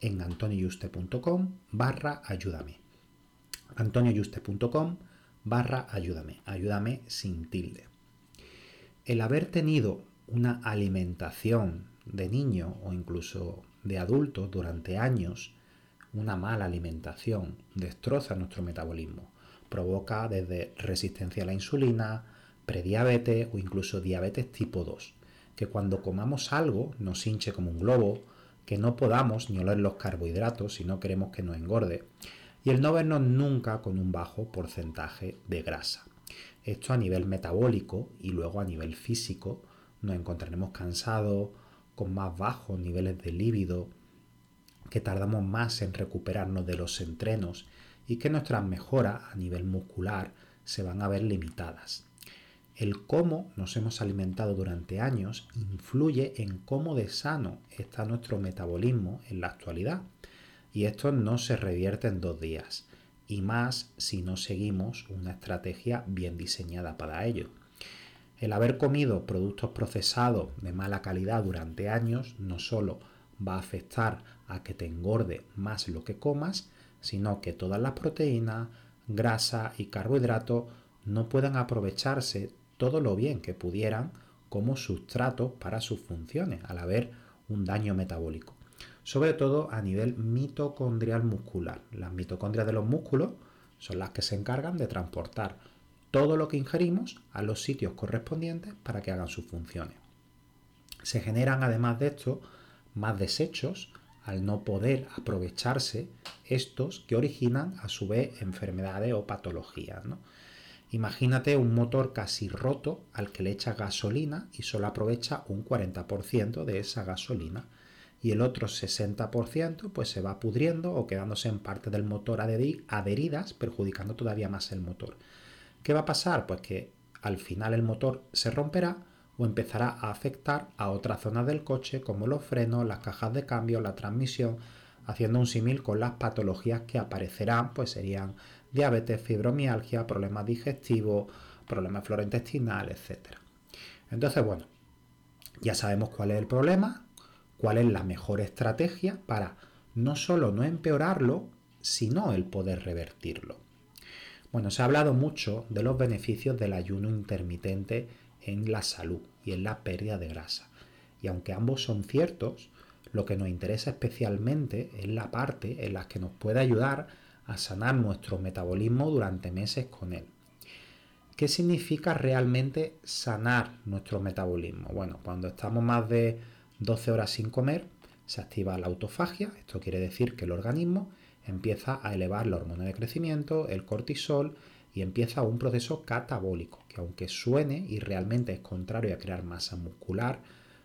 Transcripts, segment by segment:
en antonioyuste.com barra ayúdame. antonioyuste.com barra ayúdame. Ayúdame sin tilde. El haber tenido una alimentación de niño o incluso de adulto durante años, una mala alimentación destroza nuestro metabolismo. Provoca desde resistencia a la insulina, prediabetes o incluso diabetes tipo 2, que cuando comamos algo nos hinche como un globo, que no podamos ni oler los carbohidratos si no queremos que nos engorde, y el no vernos nunca con un bajo porcentaje de grasa. Esto a nivel metabólico y luego a nivel físico nos encontraremos cansados, con más bajos niveles de líbido, que tardamos más en recuperarnos de los entrenos y que nuestras mejoras a nivel muscular se van a ver limitadas. El cómo nos hemos alimentado durante años influye en cómo de sano está nuestro metabolismo en la actualidad. Y esto no se revierte en dos días, y más si no seguimos una estrategia bien diseñada para ello. El haber comido productos procesados de mala calidad durante años no solo va a afectar a que te engorde más lo que comas, sino que todas las proteínas, grasa y carbohidratos no puedan aprovecharse todo lo bien que pudieran como sustrato para sus funciones al haber un daño metabólico. Sobre todo a nivel mitocondrial muscular. Las mitocondrias de los músculos son las que se encargan de transportar todo lo que ingerimos a los sitios correspondientes para que hagan sus funciones. Se generan además de esto más desechos al no poder aprovecharse estos que originan a su vez enfermedades o patologías. ¿no? Imagínate un motor casi roto al que le echa gasolina y solo aprovecha un 40% de esa gasolina y el otro 60% pues se va pudriendo o quedándose en parte del motor adheridas, perjudicando todavía más el motor. ¿Qué va a pasar? Pues que al final el motor se romperá o empezará a afectar a otras zonas del coche como los frenos, las cajas de cambio, la transmisión, haciendo un símil con las patologías que aparecerán, pues serían diabetes, fibromialgia, problemas digestivos, problemas florointestinales, etc. Entonces, bueno, ya sabemos cuál es el problema, cuál es la mejor estrategia para no solo no empeorarlo, sino el poder revertirlo. Bueno, se ha hablado mucho de los beneficios del ayuno intermitente en la salud y en la pérdida de grasa. Y aunque ambos son ciertos, lo que nos interesa especialmente es la parte en la que nos puede ayudar a sanar nuestro metabolismo durante meses con él. ¿Qué significa realmente sanar nuestro metabolismo? Bueno, cuando estamos más de 12 horas sin comer, se activa la autofagia, esto quiere decir que el organismo empieza a elevar la hormona de crecimiento, el cortisol, y empieza un proceso catabólico, que aunque suene y realmente es contrario a crear masa muscular,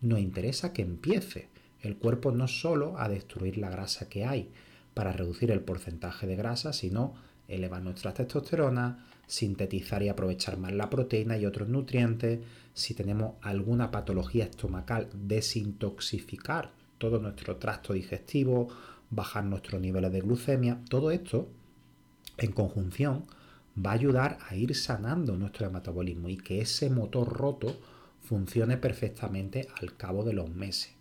nos interesa que empiece el cuerpo no solo a destruir la grasa que hay, para reducir el porcentaje de grasa, sino elevar nuestra testosterona, sintetizar y aprovechar más la proteína y otros nutrientes, si tenemos alguna patología estomacal, desintoxicar todo nuestro tracto digestivo, bajar nuestros niveles de glucemia, todo esto en conjunción va a ayudar a ir sanando nuestro metabolismo y que ese motor roto funcione perfectamente al cabo de los meses.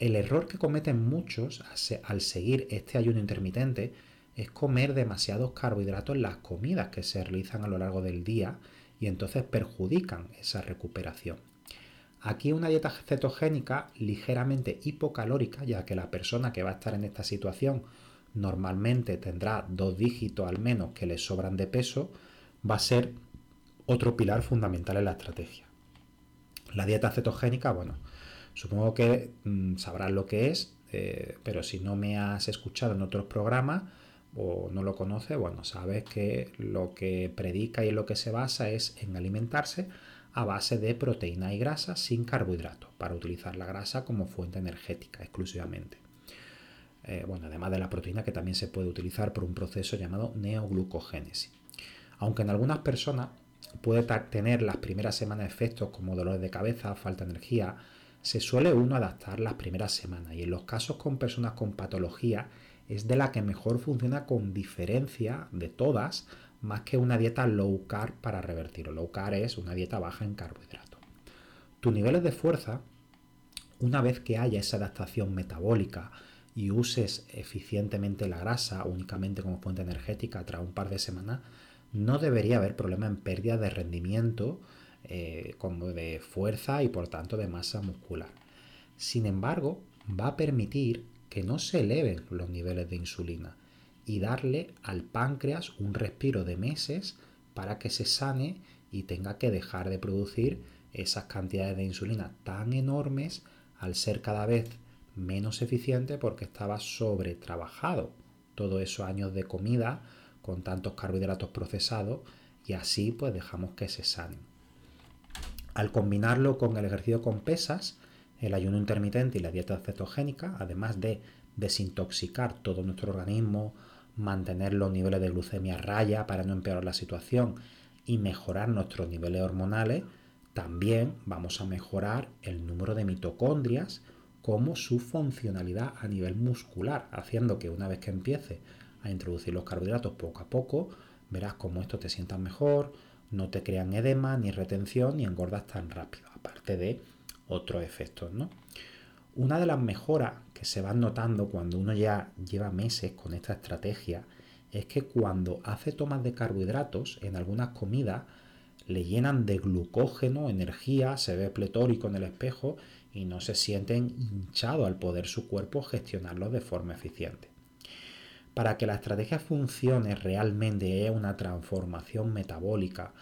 El error que cometen muchos al seguir este ayuno intermitente es comer demasiados carbohidratos en las comidas que se realizan a lo largo del día y entonces perjudican esa recuperación. Aquí una dieta cetogénica ligeramente hipocalórica, ya que la persona que va a estar en esta situación normalmente tendrá dos dígitos al menos que le sobran de peso, va a ser otro pilar fundamental en la estrategia. La dieta cetogénica, bueno, supongo que mm, sabrás lo que es, eh, pero si no me has escuchado en otros programas o no lo conoces, bueno, sabes que lo que predica y en lo que se basa es en alimentarse a base de proteína y grasa sin carbohidratos, para utilizar la grasa como fuente energética exclusivamente. Eh, bueno, además de la proteína que también se puede utilizar por un proceso llamado neoglucogénesis. Aunque en algunas personas puede tener las primeras semanas efectos como dolores de cabeza, falta de energía, se suele uno adaptar las primeras semanas y en los casos con personas con patología es de la que mejor funciona con diferencia de todas más que una dieta low carb para revertirlo. Low carb es una dieta baja en carbohidratos. Tus niveles de fuerza, una vez que haya esa adaptación metabólica y uses eficientemente la grasa únicamente como fuente energética tras un par de semanas, no debería haber problema en pérdida de rendimiento eh, como de fuerza y por tanto de masa muscular. Sin embargo, va a permitir que no se eleven los niveles de insulina y darle al páncreas un respiro de meses para que se sane y tenga que dejar de producir esas cantidades de insulina tan enormes al ser cada vez menos eficiente porque estaba sobretrabajado todos esos años de comida con tantos carbohidratos procesados y así pues dejamos que se sanen. Al combinarlo con el ejercicio con pesas, el ayuno intermitente y la dieta cetogénica, además de desintoxicar todo nuestro organismo, mantener los niveles de glucemia a raya para no empeorar la situación y mejorar nuestros niveles hormonales, también vamos a mejorar el número de mitocondrias como su funcionalidad a nivel muscular, haciendo que una vez que empiece a introducir los carbohidratos poco a poco, verás cómo esto te sienta mejor, no te crean edema, ni retención, ni engordas tan rápido, aparte de otros efectos, ¿no? Una de las mejoras que se van notando cuando uno ya lleva meses con esta estrategia es que cuando hace tomas de carbohidratos en algunas comidas le llenan de glucógeno, energía, se ve pletórico en el espejo y no se sienten hinchados al poder su cuerpo gestionarlo de forma eficiente. Para que la estrategia funcione realmente es una transformación metabólica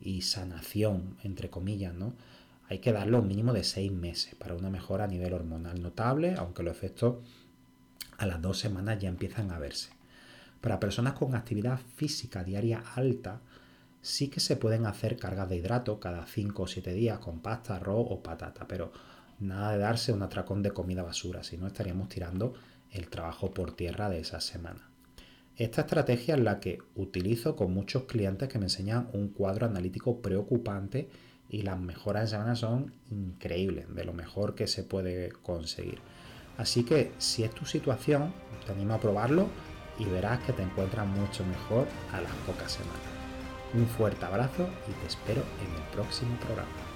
y sanación, entre comillas, ¿no? hay que darle un mínimo de seis meses para una mejora a nivel hormonal notable, aunque los efectos a las dos semanas ya empiezan a verse. Para personas con actividad física diaria alta, sí que se pueden hacer cargas de hidrato cada 5 o 7 días con pasta, arroz o patata, pero nada de darse un atracón de comida basura, si no estaríamos tirando el trabajo por tierra de esa semana. Esta estrategia es la que utilizo con muchos clientes que me enseñan un cuadro analítico preocupante y las mejoras de semana son increíbles, de lo mejor que se puede conseguir. Así que si es tu situación, te animo a probarlo y verás que te encuentras mucho mejor a las pocas semanas. Un fuerte abrazo y te espero en el próximo programa.